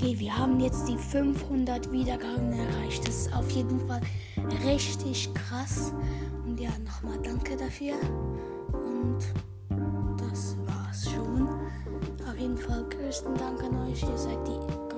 Okay, wir haben jetzt die 500 Wiedergaben erreicht. Das ist auf jeden Fall richtig krass. Und ja, nochmal danke dafür. Und das war's schon. Auf jeden Fall größten Dank an euch. Ihr seid die